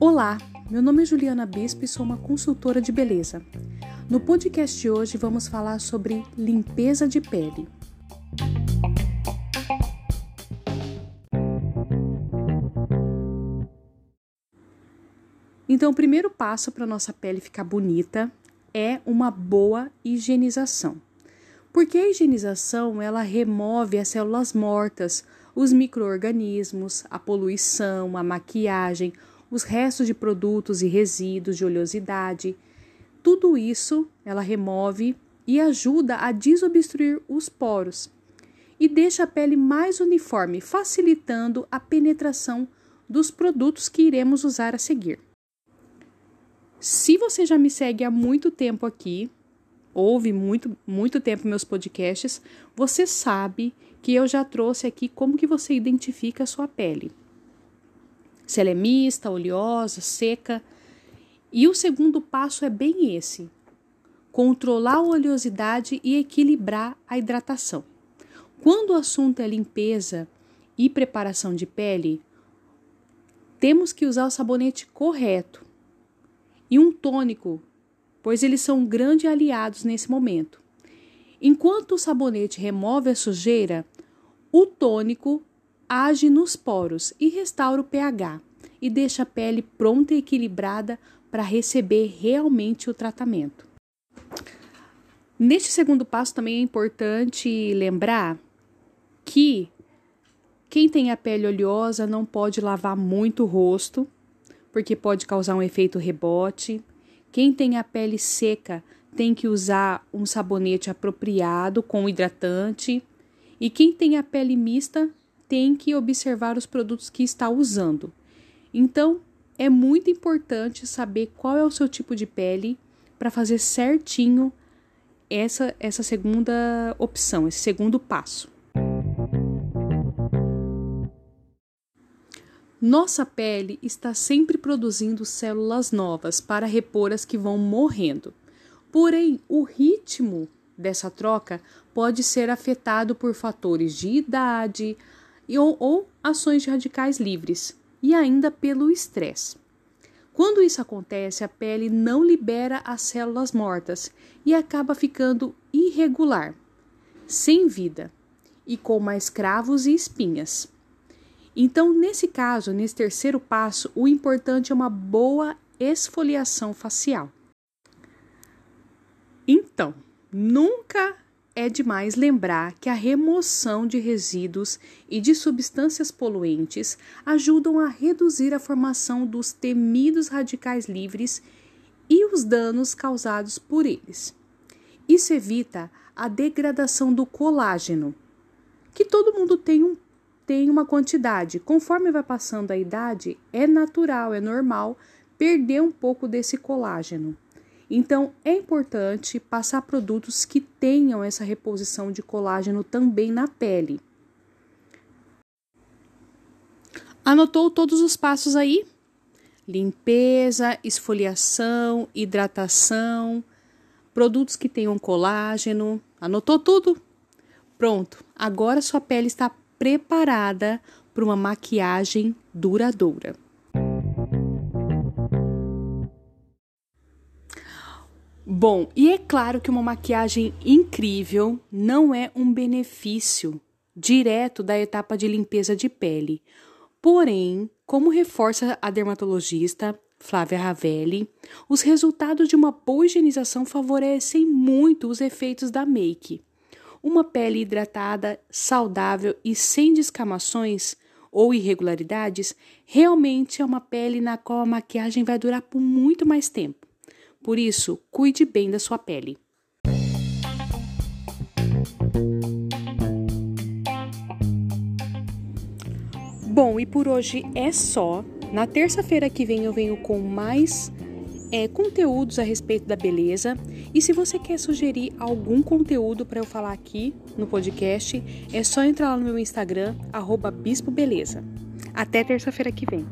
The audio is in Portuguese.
Olá, meu nome é Juliana Bispo e sou uma consultora de beleza. No podcast de hoje vamos falar sobre limpeza de pele. Então, o primeiro passo para nossa pele ficar bonita é uma boa higienização. Porque a higienização, ela remove as células mortas, os microorganismos, a poluição, a maquiagem, os restos de produtos e resíduos de oleosidade. Tudo isso ela remove e ajuda a desobstruir os poros e deixa a pele mais uniforme, facilitando a penetração dos produtos que iremos usar a seguir. Se você já me segue há muito tempo aqui, ouve muito, muito tempo meus podcasts, você sabe que eu já trouxe aqui como que você identifica a sua pele se ela é mista, oleosa, seca. E o segundo passo é bem esse: controlar a oleosidade e equilibrar a hidratação. Quando o assunto é limpeza e preparação de pele, temos que usar o sabonete correto e um tônico, pois eles são grandes aliados nesse momento. Enquanto o sabonete remove a sujeira, o tônico age nos poros e restaura o pH e deixa a pele pronta e equilibrada para receber realmente o tratamento. Neste segundo passo também é importante lembrar que quem tem a pele oleosa não pode lavar muito o rosto, porque pode causar um efeito rebote. Quem tem a pele seca tem que usar um sabonete apropriado com hidratante. E quem tem a pele mista tem que observar os produtos que está usando. Então, é muito importante saber qual é o seu tipo de pele para fazer certinho essa, essa segunda opção, esse segundo passo. Nossa pele está sempre produzindo células novas para repor as que vão morrendo. Porém, o ritmo dessa troca pode ser afetado por fatores de idade, ou, ou ações de radicais livres, e ainda pelo estresse. Quando isso acontece, a pele não libera as células mortas e acaba ficando irregular, sem vida e com mais cravos e espinhas. Então, nesse caso, nesse terceiro passo, o importante é uma boa esfoliação facial. Então, nunca é demais lembrar que a remoção de resíduos e de substâncias poluentes ajudam a reduzir a formação dos temidos radicais livres e os danos causados por eles. Isso evita a degradação do colágeno, que todo mundo tem, um, tem uma quantidade. Conforme vai passando a idade, é natural, é normal perder um pouco desse colágeno. Então, é importante passar produtos que tenham essa reposição de colágeno também na pele. Anotou todos os passos aí? Limpeza, esfoliação, hidratação, produtos que tenham colágeno. Anotou tudo? Pronto, agora sua pele está preparada para uma maquiagem duradoura. Bom, e é claro que uma maquiagem incrível não é um benefício direto da etapa de limpeza de pele. Porém, como reforça a dermatologista Flávia Ravelli, os resultados de uma boa higienização favorecem muito os efeitos da make. Uma pele hidratada, saudável e sem descamações ou irregularidades realmente é uma pele na qual a maquiagem vai durar por muito mais tempo. Por isso, cuide bem da sua pele. Bom, e por hoje é só. Na terça-feira que vem eu venho com mais é, conteúdos a respeito da beleza. E se você quer sugerir algum conteúdo para eu falar aqui no podcast, é só entrar lá no meu Instagram, @bispobeleza. Até terça-feira que vem.